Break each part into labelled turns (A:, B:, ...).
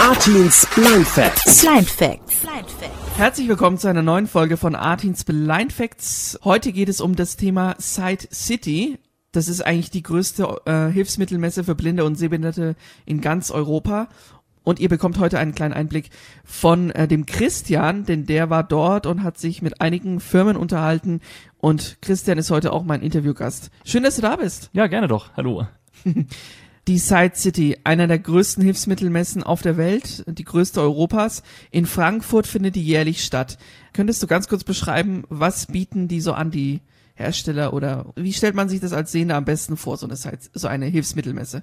A: Artins Blind Facts.
B: Blind Facts.
C: Herzlich willkommen zu einer neuen Folge von Artins Blind Facts. Heute geht es um das Thema Side City. Das ist eigentlich die größte äh, Hilfsmittelmesse für Blinde und Sehbehinderte in ganz Europa. Und ihr bekommt heute einen kleinen Einblick von äh, dem Christian, denn der war dort und hat sich mit einigen Firmen unterhalten. Und Christian ist heute auch mein Interviewgast. Schön, dass du da bist.
D: Ja, gerne doch. Hallo.
C: Die Side City, einer der größten Hilfsmittelmessen auf der Welt, die größte Europas. In Frankfurt findet die jährlich statt. Könntest du ganz kurz beschreiben, was bieten die so an, die Hersteller oder wie stellt man sich das als Sehender am besten vor, so eine, Side, so eine Hilfsmittelmesse?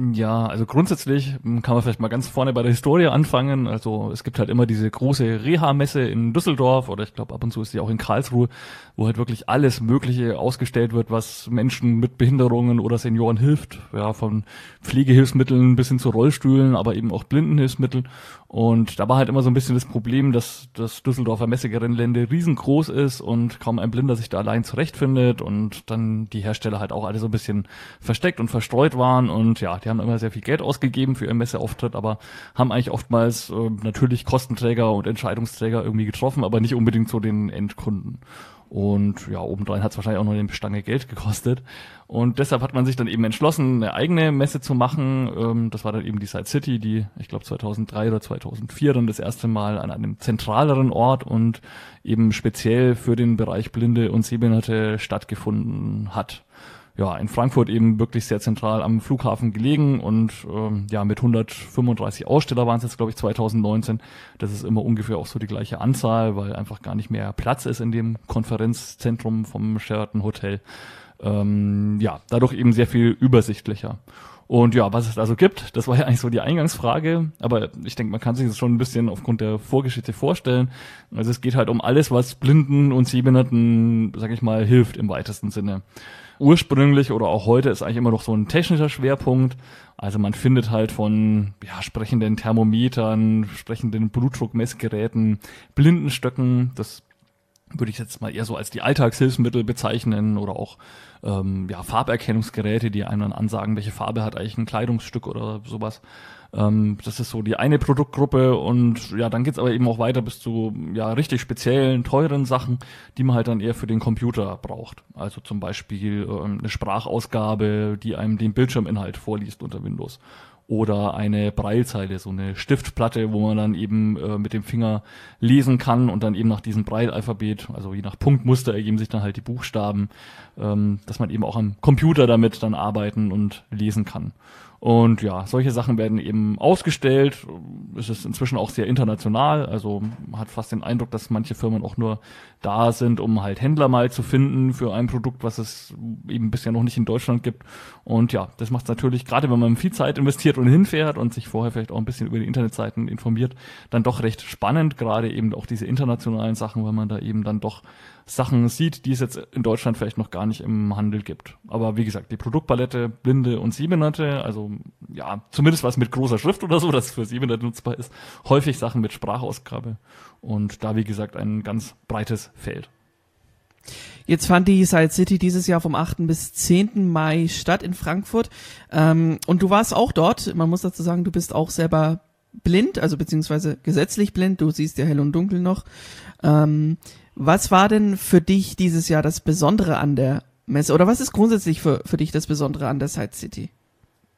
D: Ja, also grundsätzlich hm, kann man vielleicht mal ganz vorne bei der Historie anfangen. Also es gibt halt immer diese große Reha-Messe in Düsseldorf oder ich glaube ab und zu ist die auch in Karlsruhe, wo halt wirklich alles Mögliche ausgestellt wird, was Menschen mit Behinderungen oder Senioren hilft. Ja, von Pflegehilfsmitteln bis hin zu Rollstühlen, aber eben auch Blindenhilfsmitteln. Und da war halt immer so ein bisschen das Problem, dass das Düsseldorfer Messegelände riesengroß ist und kaum ein Blinder sich da allein zurechtfindet und dann die Hersteller halt auch alle so ein bisschen versteckt und verstreut waren und ja, die haben immer sehr viel Geld ausgegeben für ihren Messeauftritt, aber haben eigentlich oftmals äh, natürlich Kostenträger und Entscheidungsträger irgendwie getroffen, aber nicht unbedingt so den Endkunden. Und ja, obendrein hat es wahrscheinlich auch noch eine Stange Geld gekostet. Und deshalb hat man sich dann eben entschlossen, eine eigene Messe zu machen. Ähm, das war dann eben die Side City, die, ich glaube, 2003 oder 2004 dann das erste Mal an einem zentraleren Ort und eben speziell für den Bereich Blinde und Sehbehinderte stattgefunden hat ja, in Frankfurt eben wirklich sehr zentral am Flughafen gelegen und ähm, ja, mit 135 Aussteller waren es jetzt, glaube ich, 2019. Das ist immer ungefähr auch so die gleiche Anzahl, weil einfach gar nicht mehr Platz ist in dem Konferenzzentrum vom Sheraton Hotel. Ähm, ja, dadurch eben sehr viel übersichtlicher. Und ja, was es also gibt, das war ja eigentlich so die Eingangsfrage, aber ich denke, man kann sich das schon ein bisschen aufgrund der Vorgeschichte vorstellen. Also es geht halt um alles, was Blinden und Sehbehinderten, sag ich mal, hilft im weitesten Sinne ursprünglich oder auch heute ist eigentlich immer noch so ein technischer Schwerpunkt. Also man findet halt von ja, sprechenden Thermometern, sprechenden Blutdruckmessgeräten, Blindenstöcken, das würde ich jetzt mal eher so als die Alltagshilfsmittel bezeichnen oder auch ähm, ja, Farberkennungsgeräte, die einem dann ansagen, welche Farbe hat eigentlich ein Kleidungsstück oder sowas. Ähm, das ist so die eine Produktgruppe und ja, dann geht's aber eben auch weiter bis zu ja richtig speziellen, teuren Sachen, die man halt dann eher für den Computer braucht. Also zum Beispiel ähm, eine Sprachausgabe, die einem den Bildschirminhalt vorliest unter Windows oder eine Breilzeile, so eine Stiftplatte, wo man dann eben äh, mit dem Finger lesen kann und dann eben nach diesem Breilalphabet, also je nach Punktmuster ergeben sich dann halt die Buchstaben, ähm, dass man eben auch am Computer damit dann arbeiten und lesen kann. Und ja, solche Sachen werden eben ausgestellt. Es ist inzwischen auch sehr international. Also man hat fast den Eindruck, dass manche Firmen auch nur da sind, um halt Händler mal zu finden für ein Produkt, was es eben bisher noch nicht in Deutschland gibt. Und ja, das macht es natürlich, gerade wenn man viel Zeit investiert und hinfährt und sich vorher vielleicht auch ein bisschen über die Internetseiten informiert, dann doch recht spannend, gerade eben auch diese internationalen Sachen, weil man da eben dann doch Sachen sieht, die es jetzt in Deutschland vielleicht noch gar nicht im Handel gibt. Aber wie gesagt, die Produktpalette Blinde und Sehbehinderte, also ja, zumindest was mit großer Schrift oder so, das für Sehbehinderte nutzbar ist, häufig Sachen mit Sprachausgabe und da wie gesagt ein ganz breites Feld.
C: Jetzt fand die Side City dieses Jahr vom 8. bis 10. Mai statt in Frankfurt. Ähm, und du warst auch dort. Man muss dazu sagen, du bist auch selber blind, also beziehungsweise gesetzlich blind. Du siehst ja hell und dunkel noch. Ähm, was war denn für dich dieses Jahr das Besondere an der Messe? Oder was ist grundsätzlich für, für dich das Besondere an der Side City?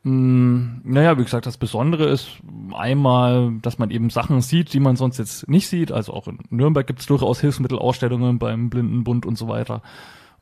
D: Mm, naja, wie gesagt, das Besondere ist einmal, dass man eben Sachen sieht, die man sonst jetzt nicht sieht. Also auch in Nürnberg gibt es durchaus Hilfsmittelausstellungen beim Blindenbund und so weiter.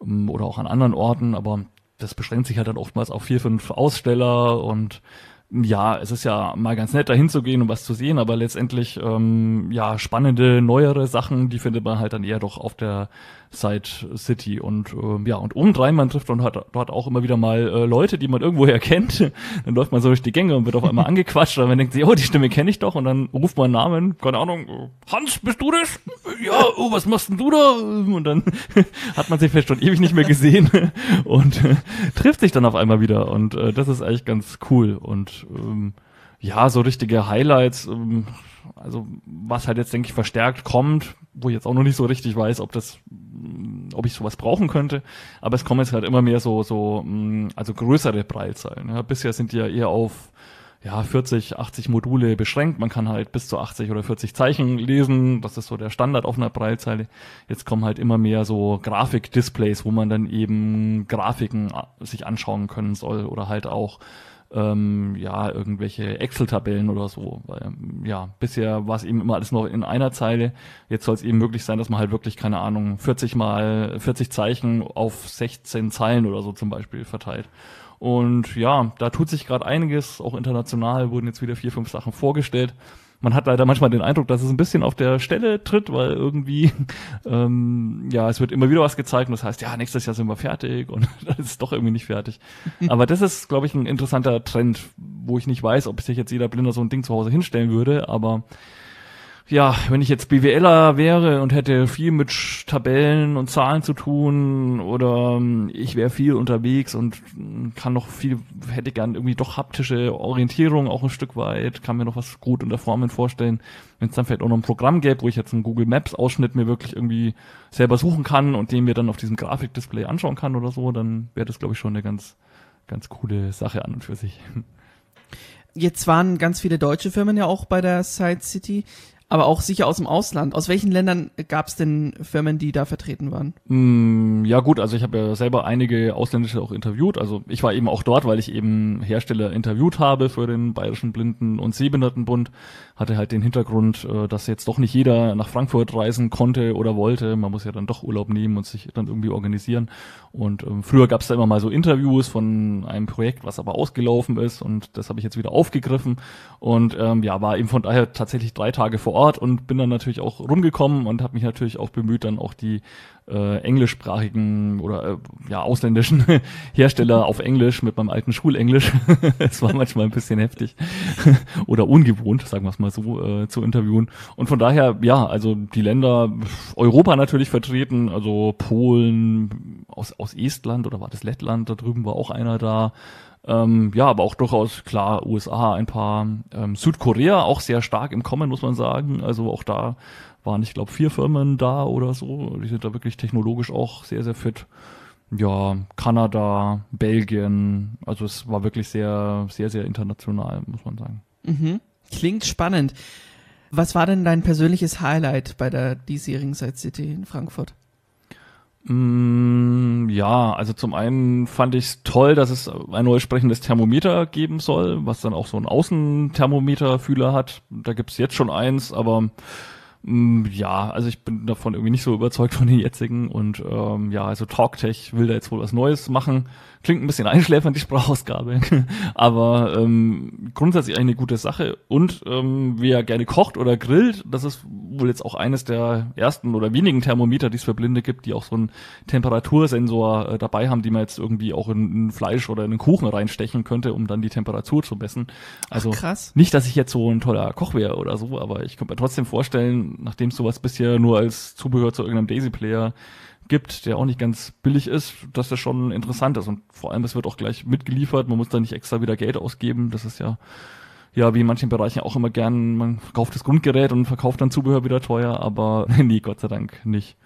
D: Mm, oder auch an anderen Orten, aber das beschränkt sich halt dann oftmals auf vier, fünf Aussteller und ja, es ist ja mal ganz nett, dahin zu gehen und was zu sehen, aber letztendlich ähm, ja spannende, neuere Sachen, die findet man halt dann eher doch auf der Side City und äh, ja und obendrein man trifft und hat dort auch immer wieder mal äh, Leute, die man irgendwoher kennt. Dann läuft man so durch die Gänge und wird auf einmal angequatscht, und man denkt sich, oh die Stimme kenne ich doch und dann ruft man einen Namen, keine Ahnung, Hans, bist du das? Ja, oh was machst denn du da? Und dann hat man sich vielleicht schon ewig nicht mehr gesehen und äh, trifft sich dann auf einmal wieder und äh, das ist eigentlich ganz cool und ähm, ja so richtige Highlights. Ähm, also was halt jetzt, denke ich, verstärkt kommt, wo ich jetzt auch noch nicht so richtig weiß, ob das, ob ich sowas brauchen könnte. Aber es kommen jetzt halt immer mehr so, so, also größere Breitzeilen. Ja. Bisher sind die ja eher auf ja, 40, 80 Module beschränkt. Man kann halt bis zu 80 oder 40 Zeichen lesen. Das ist so der Standard auf einer Breitzeile. Jetzt kommen halt immer mehr so Grafikdisplays, wo man dann eben Grafiken äh, sich anschauen können soll oder halt auch ähm, ja, irgendwelche Excel-Tabellen oder so. Weil, ja, bisher war es eben immer alles noch in einer Zeile. Jetzt soll es eben möglich sein, dass man halt wirklich, keine Ahnung, 40 mal 40 Zeichen auf 16 Zeilen oder so zum Beispiel verteilt. Und ja, da tut sich gerade einiges. Auch international wurden jetzt wieder vier, fünf Sachen vorgestellt. Man hat leider manchmal den Eindruck, dass es ein bisschen auf der Stelle tritt, weil irgendwie, ähm, ja, es wird immer wieder was gezeigt und das heißt, ja, nächstes Jahr sind wir fertig und dann ist es doch irgendwie nicht fertig. Aber das ist, glaube ich, ein interessanter Trend, wo ich nicht weiß, ob sich jetzt jeder Blinder so ein Ding zu Hause hinstellen würde, aber ja, wenn ich jetzt BWLer wäre und hätte viel mit Tabellen und Zahlen zu tun oder ähm, ich wäre viel unterwegs und kann noch viel, hätte gern irgendwie doch haptische Orientierung auch ein Stück weit, kann mir noch was gut unter Formen vorstellen. Wenn es dann vielleicht auch noch ein Programm gäbe, wo ich jetzt einen Google Maps Ausschnitt mir wirklich irgendwie selber suchen kann und den mir dann auf diesem Grafikdisplay anschauen kann oder so, dann wäre das glaube ich schon eine ganz, ganz coole Sache an und für sich.
C: Jetzt waren ganz viele deutsche Firmen ja auch bei der Side City aber auch sicher aus dem Ausland. Aus welchen Ländern gab es denn Firmen, die da vertreten waren?
D: Mm, ja gut, also ich habe ja selber einige ausländische auch interviewt. Also ich war eben auch dort, weil ich eben Hersteller interviewt habe für den Bayerischen Blinden- und Sehbehindertenbund. Hatte halt den Hintergrund, äh, dass jetzt doch nicht jeder nach Frankfurt reisen konnte oder wollte. Man muss ja dann doch Urlaub nehmen und sich dann irgendwie organisieren. Und ähm, früher gab es da immer mal so Interviews von einem Projekt, was aber ausgelaufen ist. Und das habe ich jetzt wieder aufgegriffen. Und ähm, ja, war eben von daher tatsächlich drei Tage vor Ort und bin dann natürlich auch rumgekommen und habe mich natürlich auch bemüht, dann auch die äh, englischsprachigen oder äh, ja ausländischen Hersteller auf Englisch mit meinem alten Schulenglisch. es war manchmal ein bisschen heftig oder ungewohnt, sagen wir es mal so, äh, zu interviewen. Und von daher, ja, also die Länder Europa natürlich vertreten, also Polen, aus, aus Estland oder war das Lettland, da drüben war auch einer da. Ähm, ja, aber auch durchaus klar USA, ein paar ähm, Südkorea auch sehr stark im Kommen, muss man sagen. Also auch da waren, ich glaube, vier Firmen da oder so. Die sind da wirklich technologisch auch sehr, sehr fit. Ja, Kanada, Belgien. Also es war wirklich sehr, sehr, sehr international, muss man sagen.
C: Mhm. Klingt spannend. Was war denn dein persönliches Highlight bei der diesjährigen Side City in Frankfurt?
D: Mm, ja, also zum einen fand ich es toll, dass es ein neues sprechendes Thermometer geben soll, was dann auch so einen Außenthermometerfühler hat. Da gibt's jetzt schon eins, aber mm, ja, also ich bin davon irgendwie nicht so überzeugt von den jetzigen und ähm, ja, also TalkTech will da jetzt wohl was Neues machen. Klingt ein bisschen einschläfernd, die Sprachausgabe. Aber ähm, grundsätzlich eine gute Sache. Und ähm, wer gerne kocht oder grillt, das ist wohl jetzt auch eines der ersten oder wenigen Thermometer, die es für Blinde gibt, die auch so einen Temperatursensor äh, dabei haben, die man jetzt irgendwie auch in, in Fleisch oder in einen Kuchen reinstechen könnte, um dann die Temperatur zu messen. Also
C: Ach, krass.
D: nicht, dass ich jetzt so ein toller Koch wäre oder so, aber ich könnte mir trotzdem vorstellen, nachdem sowas bisher nur als Zubehör zu irgendeinem Daisy-Player gibt, der auch nicht ganz billig ist, dass das schon interessant ist. Und vor allem, es wird auch gleich mitgeliefert, man muss da nicht extra wieder Geld ausgeben. Das ist ja, ja, wie in manchen Bereichen auch immer gern, man kauft das Grundgerät und verkauft dann Zubehör wieder teuer, aber nee, Gott sei Dank nicht.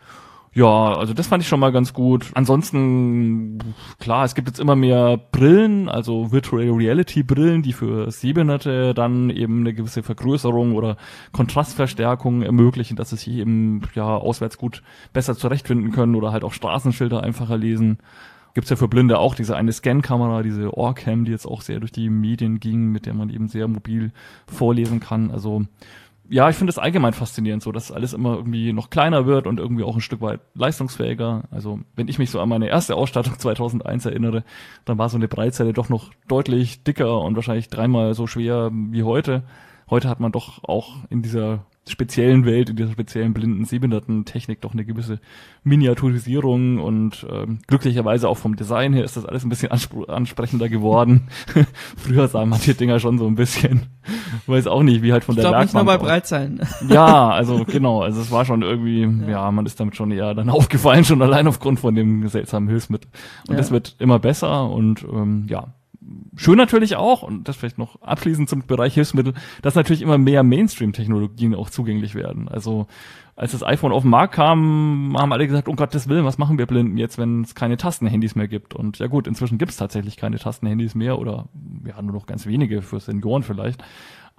D: Ja, also das fand ich schon mal ganz gut. Ansonsten, klar, es gibt jetzt immer mehr Brillen, also Virtual Reality Brillen, die für Sehbehinderte dann eben eine gewisse Vergrößerung oder Kontrastverstärkung ermöglichen, dass sie sich eben ja auswärts gut besser zurechtfinden können oder halt auch Straßenschilder einfacher lesen. Gibt's ja für Blinde auch diese eine Scan-Kamera, diese Orcam, die jetzt auch sehr durch die Medien ging, mit der man eben sehr mobil vorlesen kann. Also ja, ich finde es allgemein faszinierend, so dass alles immer irgendwie noch kleiner wird und irgendwie auch ein Stück weit leistungsfähiger. Also wenn ich mich so an meine erste Ausstattung 2001 erinnere, dann war so eine Breitzelle doch noch deutlich dicker und wahrscheinlich dreimal so schwer wie heute. Heute hat man doch auch in dieser speziellen Welt, in dieser speziellen blinden Sehbehinderten-Technik doch eine gewisse Miniaturisierung und ähm, glücklicherweise auch vom Design her ist das alles ein bisschen ansprechender geworden. Früher sahen manche Dinger schon so ein bisschen, weiß auch nicht, wie halt von
C: ich
D: der
C: glaub, nicht nur
D: Werkbank
C: bei. Breitzeilen.
D: Ja, also genau, also es war schon irgendwie, ja. man ist damit schon eher dann aufgefallen, schon allein aufgrund von dem seltsamen Hilfsmittel. Und
C: Ja.
D: das wird immer besser und ähm, ja, schön natürlich auch, und das vielleicht noch abschließend zum Bereich Hilfsmittel, dass natürlich immer mehr Mainstream-Technologien auch zugänglich werden. Also als das iPhone auf den Markt kam, haben alle gesagt, um Gottes Willen, was machen wir Blinden jetzt, wenn es keine Tastenhandys mehr gibt? Und ja gut, inzwischen gibt es tatsächlich keine Tastenhandys mehr oder ja nur noch ganz wenige für Senioren vielleicht.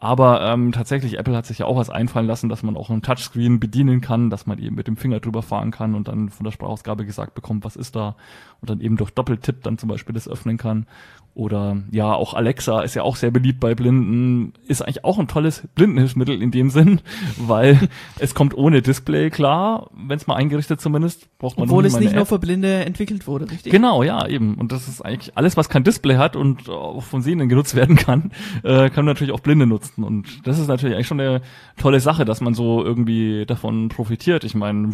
D: Aber ähm, tatsächlich, Apple hat sich ja auch was einfallen lassen, dass man auch ein Touchscreen bedienen kann, dass man eben mit dem Finger drüber fahren kann und dann von der Sprachausgabe gesagt bekommt, was ist da und dann eben durch Doppeltipp dann zum Beispiel das öffnen kann. Oder ja, auch Alexa ist ja auch sehr beliebt bei Blinden, ist eigentlich auch ein tolles Blindenhilfsmittel in dem Sinn, weil es kommt ohne Display klar, wenn es mal eingerichtet zumindest, braucht man
C: Obwohl es nicht nur für Blinde entwickelt wurde, richtig?
D: Genau, ja, eben. Und das ist eigentlich alles, was kein Display hat und auch von Sehenden genutzt werden kann, äh, kann natürlich auch Blinde nutzen. Und das ist natürlich eigentlich schon eine tolle Sache, dass man so irgendwie davon profitiert. Ich meine,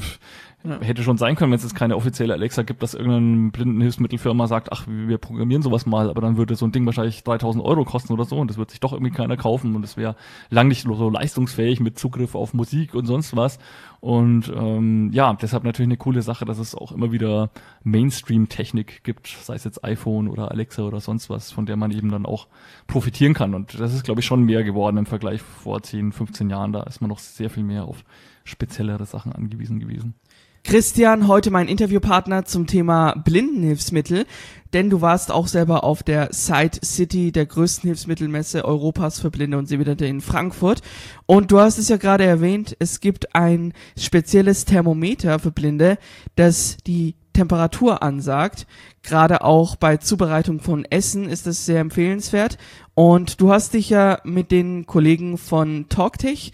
D: ja. Hätte schon sein können, wenn es jetzt keine offizielle Alexa gibt, dass irgendeine Blindenhilfsmittelfirma sagt, ach, wir programmieren sowas mal, aber dann würde so ein Ding wahrscheinlich 3000 Euro kosten oder so und das wird sich doch irgendwie keiner kaufen und es wäre lang nicht so leistungsfähig mit Zugriff auf Musik und sonst was. Und ähm, ja, deshalb natürlich eine coole Sache, dass es auch immer wieder Mainstream-Technik gibt, sei es jetzt iPhone oder Alexa oder sonst was, von der man eben dann auch profitieren kann. Und das ist, glaube ich, schon mehr geworden im Vergleich vor 10, 15 Jahren. Da ist man noch sehr viel mehr auf speziellere Sachen angewiesen gewesen.
C: Christian, heute mein Interviewpartner zum Thema Blindenhilfsmittel, denn du warst auch selber auf der Side City, der größten Hilfsmittelmesse Europas für Blinde und Sehbehinderte in Frankfurt. Und du hast es ja gerade erwähnt, es gibt ein spezielles Thermometer für Blinde, das die Temperatur ansagt. Gerade auch bei Zubereitung von Essen ist das sehr empfehlenswert. Und du hast dich ja mit den Kollegen von TalkTech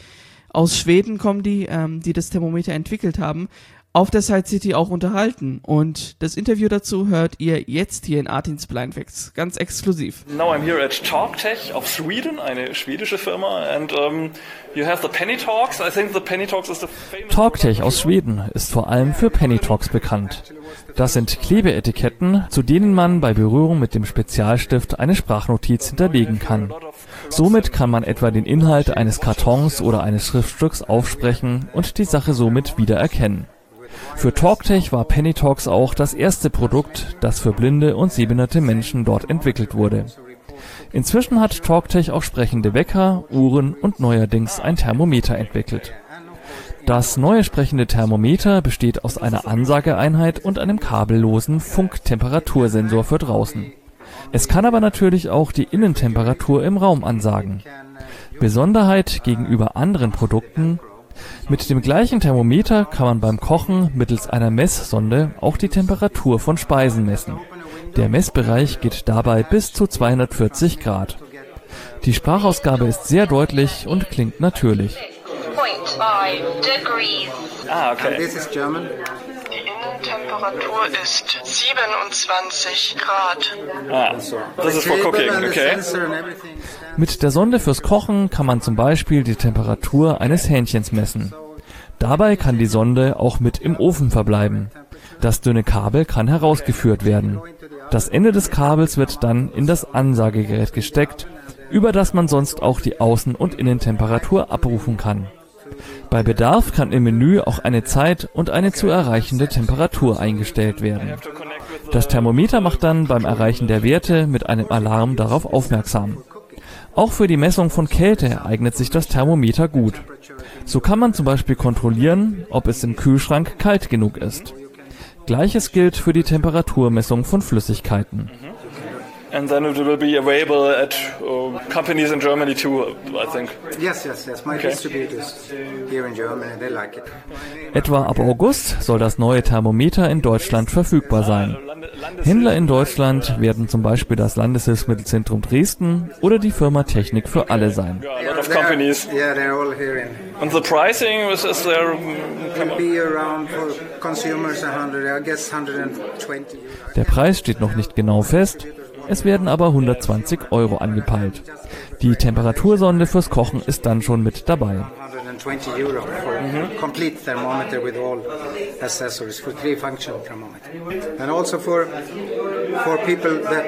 C: aus Schweden kommen die, ähm, die das Thermometer entwickelt haben, auf der Side City auch unterhalten. Und das Interview dazu hört ihr jetzt hier in Artins Blind Facts, ganz exklusiv.
B: Now I'm here at TalkTech of Sweden, eine schwedische Firma, and um, you have the Penny Talks. I think the Penny Talks is the famous
D: TalkTech aus Schweden ist vor allem für Penny Talks bekannt. Das sind Klebeetiketten, zu denen man bei Berührung mit dem Spezialstift eine Sprachnotiz hinterlegen kann. Somit kann man etwa den Inhalt eines Kartons oder eines Schriftstücks aufsprechen und die Sache somit wiedererkennen. Für TalkTech war Penny Talks auch das erste Produkt, das für blinde und sehbehinderte Menschen dort entwickelt wurde. Inzwischen hat TalkTech auch sprechende Wecker, Uhren und neuerdings ein Thermometer entwickelt. Das neue sprechende Thermometer besteht aus einer Ansageeinheit und einem kabellosen Funktemperatursensor für draußen. Es kann aber natürlich auch die Innentemperatur im Raum ansagen. Besonderheit gegenüber anderen Produkten mit dem gleichen Thermometer kann man beim Kochen mittels einer Messsonde auch die Temperatur von Speisen messen. Der Messbereich geht dabei bis zu 240 Grad. Die Sprachausgabe ist sehr deutlich und klingt natürlich.
B: Ah, okay.
E: Innentemperatur ist 27 Grad.
B: Ah, this is for cooking, okay.
D: Mit der Sonde fürs Kochen kann man zum Beispiel die Temperatur eines Hähnchens messen. Dabei kann die Sonde auch mit im Ofen verbleiben. Das dünne Kabel kann herausgeführt werden. Das Ende des Kabels wird dann in das Ansagegerät gesteckt, über das man sonst auch die Außen- und Innentemperatur abrufen kann. Bei Bedarf kann im Menü auch eine Zeit und eine zu erreichende Temperatur eingestellt werden. Das Thermometer macht dann beim Erreichen der Werte mit einem Alarm darauf aufmerksam. Auch für die Messung von Kälte eignet sich das Thermometer gut. So kann man zum Beispiel kontrollieren, ob es im Kühlschrank kalt genug ist. Gleiches gilt für die Temperaturmessung von Flüssigkeiten.
B: And then it will be available at uh, companies in Germany too, I think.
F: Yes, yes, yes. My
B: Okay.
F: distributors here in Germany, they like it.
D: Etwa ab August soll das neue Thermometer in Deutschland verfügbar sein. Händler in Deutschland werden zum Beispiel das Landeshilfsmittelzentrum Dresden oder die Firma Technik für alle sein.
B: Yeah. And the pricing is, is there? um, come
F: Will
B: on.
F: be around for consumers 100, I guess 120 euros.
D: Der Preis steht noch nicht genau fest, es werden aber 120 Euro angepeilt. Die Temperatursonde fürs Kochen ist dann schon mit dabei.
F: 120 euro for a complete thermometer with all accessories for three function thermometer. And also for for people that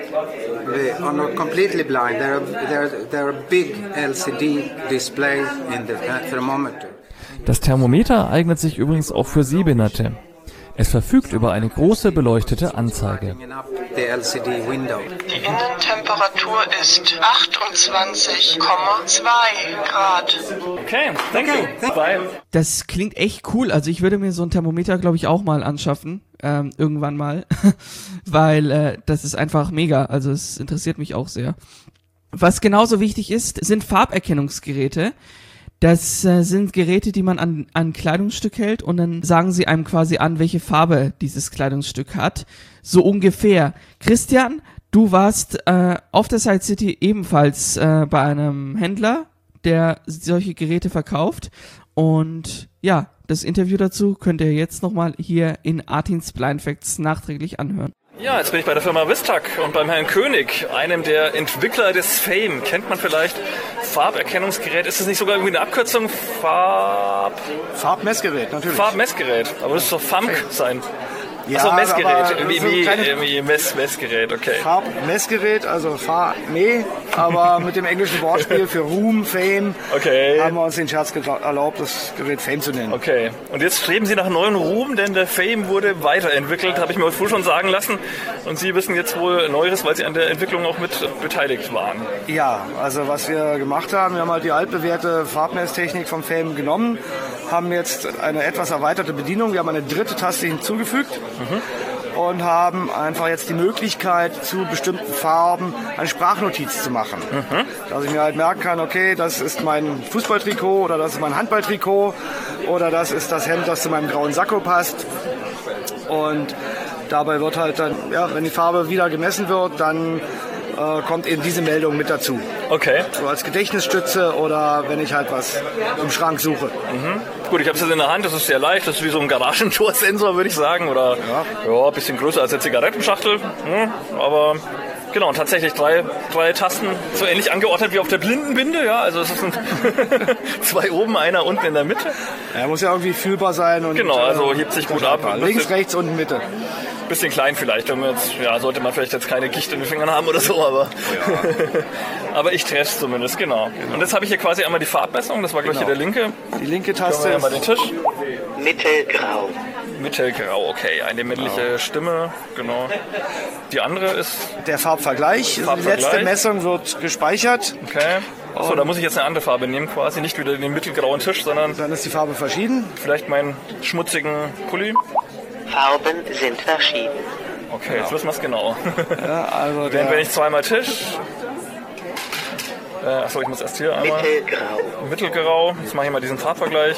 F: they are not completely blind, there are there there are big LCD display in the th- thermometer.
D: Das Thermometer eignet sich übrigens auch für Sehbehinderte. Es verfügt über eine große beleuchtete Anzeige.
E: Die Innentemperatur ist 28,2 Grad.
B: Okay, thank you. Bye.
C: Das klingt echt cool. Also ich würde mir so ein Thermometer, glaube ich, auch mal anschaffen. Ähm, irgendwann mal. Weil äh, das ist einfach mega. Also es interessiert mich auch sehr. Was genauso wichtig ist, sind Farberkennungsgeräte. Das äh, sind Geräte, die man an an ein Kleidungsstück hält und dann sagen sie einem quasi an, welche Farbe dieses Kleidungsstück hat. So ungefähr. Christian, du warst äh, auf der Side City ebenfalls äh, bei einem Händler, der solche Geräte verkauft. Und ja, das Interview dazu könnt ihr jetzt nochmal hier in Artins Blind Facts nachträglich anhören.
B: Ja, jetzt bin ich bei der Firma Vistac und beim Herrn König, einem der Entwickler des Fame. Kennt man vielleicht Farberkennungsgerät? Ist das nicht sogar irgendwie eine Abkürzung? Farb...
G: Farbmessgerät, natürlich.
B: Farbmessgerät. Aber das ist doch FAMK sein.
G: Ja,
B: Achso, Messgerät.
G: aber
B: Wie,
G: so
B: wie, Mess, Messgerät, okay.
G: Farbmessgerät, also Fahr, nee, aber mit dem englischen Wortspiel für Ruhm, Fame,
B: Okay.
G: haben wir uns den Scherz erlaubt, das Gerät Fame zu nennen.
B: Okay, und jetzt streben Sie nach neuen Ruhm, denn der Fame wurde weiterentwickelt, habe ich mir heute früh schon sagen lassen. Und Sie wissen jetzt wohl Neueres, weil Sie an der Entwicklung auch mit beteiligt waren.
G: Ja, also was wir gemacht haben, wir haben halt die altbewährte Farbmesstechnik vom Fame genommen, haben jetzt eine etwas erweiterte Bedienung, wir haben eine dritte Taste hinzugefügt und haben einfach jetzt die Möglichkeit, zu bestimmten Farben eine Sprachnotiz zu machen. Dass ich mir halt merken kann, okay, das ist mein Fußballtrikot oder das ist mein Handballtrikot oder das ist das Hemd, das zu meinem grauen Sakko passt. Und dabei wird halt dann, ja, wenn die Farbe wieder gemessen wird, dann äh, kommt eben diese Meldung mit dazu.
B: Okay,
G: So als Gedächtnisstütze oder wenn ich halt was im Schrank suche.
B: gut, ich habe es jetzt in der Hand, das ist sehr leicht, das ist wie so ein Garagentorsensor, würde ich sagen. Oder ja. ein bisschen größer als eine Zigarettenschachtel. Hm, aber genau, und tatsächlich drei, drei Tasten, so ähnlich angeordnet wie auf der Blindenbinde. Ja, also es sind zwei oben, einer unten in der Mitte.
G: Er muss ja irgendwie fühlbar sein. Und,
B: Genau, also
G: äh,
B: hebt sich gut ab.
G: Links, rechts und Mitte.
B: Bisschen klein vielleicht, wenn man jetzt, ja, sollte man vielleicht jetzt keine Gicht in den Fingern haben oder so, aber, aber ich treffe es zumindest, genau. Und jetzt habe ich hier quasi einmal die Farbmessung, das war gleich hier der linke.
G: Die linke Taste
B: wir mal den Tisch.
E: Mittelgrau.
B: Mittelgrau, okay, eine männliche Stimme, genau. Die andere ist,
G: der Farbvergleich. Die
B: Farbvergleich.
G: letzte Messung wird gespeichert.
B: okay. Achso, da muss ich jetzt eine andere Farbe nehmen quasi, nicht wieder den mittelgrauen Tisch, sondern
G: Dann ist die Farbe verschieden.
B: vielleicht meinen schmutzigen Pulli.
H: Farben sind verschieden.
B: Okay, jetzt wissen wir es genau.
G: Ja, also der,
B: wenn ich zweimal Tisch, äh, achso, ich muss erst hier einmal
H: Mittelgrau.
B: mittelgrau, jetzt mache ich mal diesen Farbvergleich.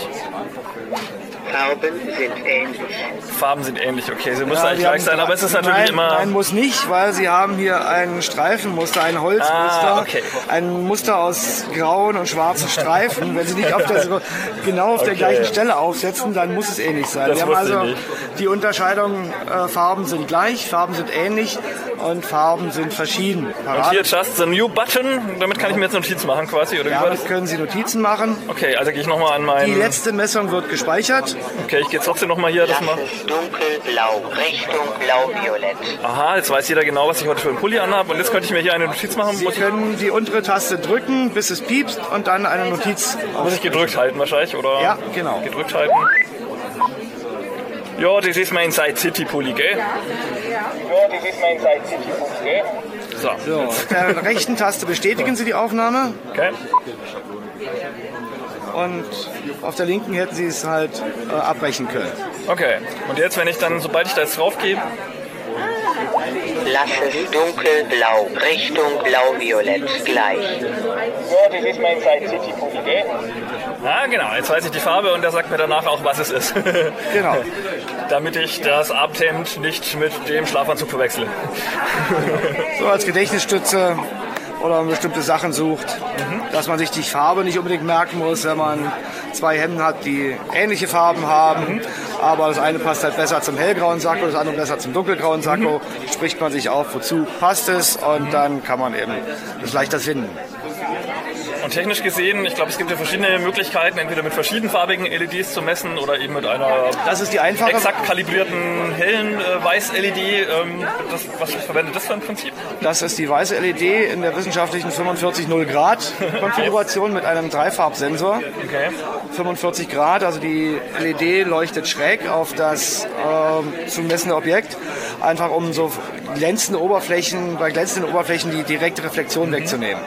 H: Farben sind ähnlich.
B: Farben sind ähnlich, okay, sie müssen
G: Ja,
B: eigentlich gleich sein, aber es ist natürlich
G: nein,
B: immer.
G: Nein, muss nicht, weil sie haben hier ein Streifenmuster, ein Holzmuster,
B: Ah, okay.
G: ein Muster aus grauen und schwarzen Streifen. Wenn sie nicht auf der, genau auf der
B: Okay.
G: gleichen Stelle aufsetzen, dann muss es ähnlich sein.
B: Das
G: Wir haben also
B: nicht.
G: die Unterscheidung, äh, Farben sind gleich, Farben sind ähnlich und Farben sind verschieden.
B: Und hier just the new button, damit kann ich mir jetzt Notiz machen quasi, oder wie war
G: Damit
B: das?
G: können Sie Notizen machen.
B: Okay, also gehe ich nochmal an
G: Die
B: meinen.
G: letzte Messung wird gespeichert.
B: Okay, ich gehe trotzdem nochmal hier das mal.
H: Lasses dunkelblau, Richtung blau-violett.
B: Aha, jetzt weiß jeder genau, was ich heute für einen Pulli anhabe. Und jetzt könnte ich mir hier eine Notiz machen.
G: Sie können die untere Taste drücken, bis es piepst und dann eine Notiz.
B: muss ich gedrückt halten wahrscheinlich, oder?
G: Ja, genau.
B: Gedrückt halten. Ja, das ist mein Side City Pulli, gell? Ja, das ist mein Side City gell? So,
G: So, mit der rechten Taste bestätigen Sie die Aufnahme
B: okay.
G: und auf der linken hätten Sie es halt äh, abbrechen können.
B: Okay. Und jetzt, wenn ich dann, sobald ich da jetzt drauf gehe,
H: Lasses dunkelblau, Richtung blau-violett gleich.
B: Ah, genau. Jetzt weiß ich die Farbe und der sagt mir danach auch, was es ist.
G: Genau.
B: Damit ich das Abendhemd nicht mit dem Schlafanzug verwechsle.
G: So als Gedächtnisstütze oder man bestimmte Sachen sucht, dass man sich die Farbe nicht unbedingt merken muss, wenn man zwei Hemden hat, die ähnliche Farben haben, aber das eine passt halt besser zum hellgrauen Sakko, das andere besser zum dunkelgrauen Sakko, spricht man sich auf, wozu passt es und dann kann man eben das leichter finden.
B: Und technisch gesehen, ich glaube, es gibt ja verschiedene Möglichkeiten, entweder mit verschiedenfarbigen LEDs zu messen oder eben mit einer
G: Das ist die einfache
B: exakt kalibrierten hellen äh, Weiß-LED. Ähm, das, was verwendet das für ein Prinzip?
G: Das ist die weiße LED in der wissenschaftlichen 45-0 Grad Konfiguration mit einem Dreifarbsensor.
B: Okay.
G: 45 Grad, also die LED leuchtet schräg auf das äh, zu messende Objekt, einfach um so glänzende Oberflächen, bei glänzenden Oberflächen die direkte Reflexion wegzunehmen.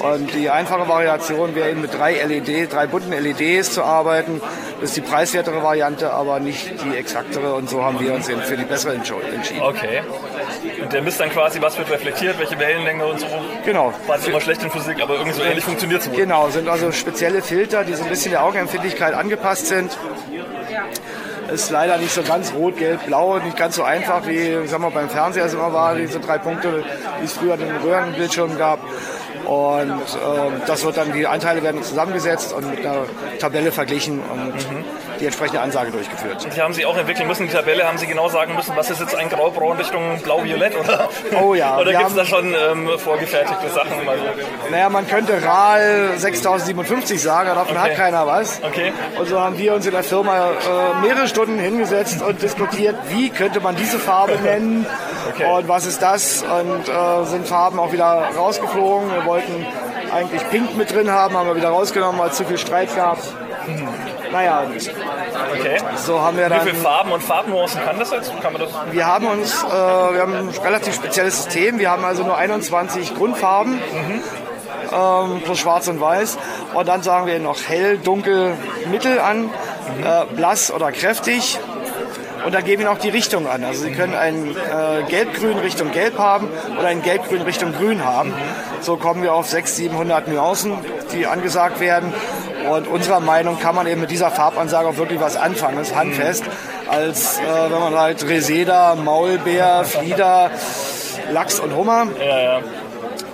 G: Und die einfache Variation wäre eben mit drei LED, drei bunten LEDs zu arbeiten. Das ist die preiswertere Variante, aber nicht die exaktere. Und so haben wir uns eben für die bessere entschieden.
B: Okay. Und der misst dann quasi, was wird reflektiert, welche Wellenlänge und so.
G: Genau.
B: War jetzt immer schlecht in Physik, aber irgendwie so ähnlich funktioniert es wohl.
G: Genau, sind also spezielle Filter, die so ein bisschen der Augenempfindlichkeit angepasst sind. Ist leider nicht so ganz rot, gelb, blau, nicht ganz so einfach wie sagen wir, beim Fernseher es immer war, diese drei Punkte, die es früher in den Röhrenbildschirmen gab. Und äh, das wird dann, die Anteile werden zusammengesetzt und mit einer Tabelle verglichen und die entsprechende Ansage durchgeführt.
B: Die haben Sie auch entwickeln müssen, die Tabelle haben Sie genau sagen müssen, was ist jetzt ein Graubraun Richtung Blau-Violett, oder?
G: Oh ja,
B: Oder gibt es da schon ähm, vorgefertigte Sachen? Also,
G: Naja, man könnte RAL 6057 sagen, aber davon
B: Okay.
G: hat keiner was.
B: Okay.
G: Und so haben wir uns in der Firma äh, mehrere Stunden hingesetzt und diskutiert, wie könnte man diese Farbe nennen
B: Okay.
G: und was ist das. Und äh, sind Farben auch wieder rausgeflogen. Wir wollten eigentlich Pink mit drin haben, haben wir wieder rausgenommen, weil es zu viel Streit gab. Naja, und
B: okay.
G: so haben wir
B: Wie
G: dann...
B: viele Farben und Farbnuancen kann das jetzt? Kann man das?
G: Wir haben uns, äh, wir haben ein relativ spezielles System. Wir haben also nur 21 Grundfarben ähm, plus Schwarz und Weiß. Und dann sagen wir noch hell, dunkel, mittel an, äh, blass oder kräftig. Und dann geben wir noch die Richtung an. Also Sie können ein äh, Gelb-Grün Richtung Gelb haben oder ein Gelb-Grün Richtung Grün haben. So kommen wir auf 600, 700 Nuancen, die angesagt werden. Und unserer Meinung kann man eben mit dieser Farbansage auch wirklich was anfangen. Das ist handfest. Als äh, wenn man halt Reseda, Maulbeer, Flieder, Lachs und Hummer.
B: Ja, ja.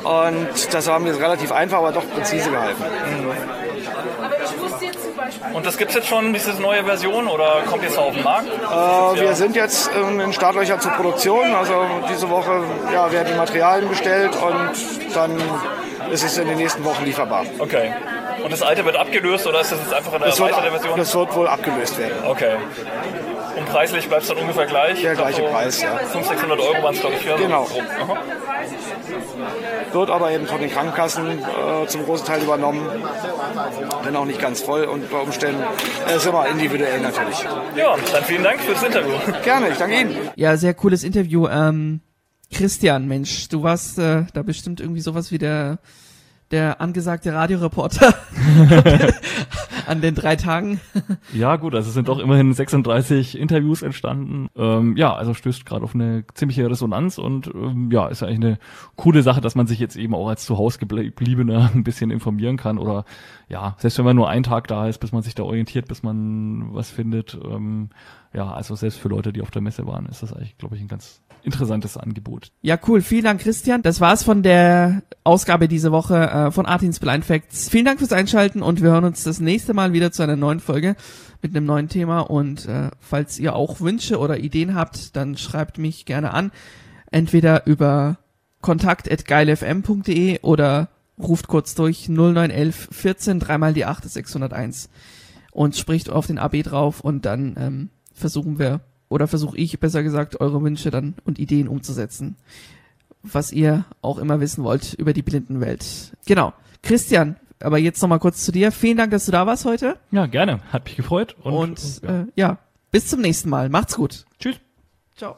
G: Und das haben wir jetzt relativ einfach, aber doch präzise gehalten.
B: Und das gibt es jetzt schon, diese neue Version, oder kommt jetzt auf den Markt?
G: Äh, wir sind jetzt ähm, in Startlöchern zur Produktion. Also diese Woche ja, werden die Materialien bestellt und dann ist es in den nächsten Wochen lieferbar.
B: Okay. Und das alte wird abgelöst, oder ist das jetzt einfach eine
G: Das wird,
B: erweiterte Version?
G: das wird wohl abgelöst werden.
B: Okay. Und preislich bleibt es dann ungefähr gleich?
G: Der
B: Ich glaub,
G: gleiche Preis, ja.
B: 500, 600 Euro waren es, glaube ich, für.
G: Genau. Wird aber eben von den Krankenkassen äh, zum großen Teil übernommen. Wenn auch nicht ganz voll und bei Umständen äh, ist immer individuell natürlich.
B: Ja, dann vielen Dank fürs Interview.
G: Gerne, ich danke Ihnen.
C: Ja, sehr cooles Interview. Ähm, Christian, Mensch, du warst äh, da bestimmt irgendwie sowas wie der der angesagte Radioreporter an den drei Tagen.
D: Ja, gut, also es sind doch immerhin 36 Interviews entstanden. Ähm, ja, also stößt gerade auf eine ziemliche Resonanz und ähm, ja, ist eigentlich eine coole Sache, dass man sich jetzt eben auch als zu Hause gebliebener ein bisschen informieren kann oder ja, selbst wenn man nur einen Tag da ist, bis man sich da orientiert, bis man was findet. Ähm, ja, also selbst für Leute, die auf der Messe waren, ist das eigentlich, glaube ich, ein ganz interessantes Angebot.
C: Ja, cool. Vielen Dank, Christian. Das war's von der Ausgabe diese Woche äh, von Artins Blind Facts. Vielen Dank fürs Einschalten und wir hören uns das nächste Mal wieder zu einer neuen Folge mit einem neuen Thema. Und äh, falls ihr auch Wünsche oder Ideen habt, dann schreibt mich gerne an. Entweder über kontakt.geilfm.de oder ruft kurz durch 0911 14 dreimal die 8 ist 601 und spricht auf den AB drauf und dann ähm, versuchen wir oder versuche ich besser gesagt eure Wünsche dann und Ideen umzusetzen, was ihr auch immer wissen wollt über die Blindenwelt. Genau. Christian, aber jetzt noch mal kurz zu dir. Vielen Dank, dass du da warst heute
D: Ja, gerne. Hat mich gefreut. Und,
C: und,
D: ja.
C: äh, ja, bis zum nächsten Mal. Macht's gut.
D: tschüss.
C: Ciao.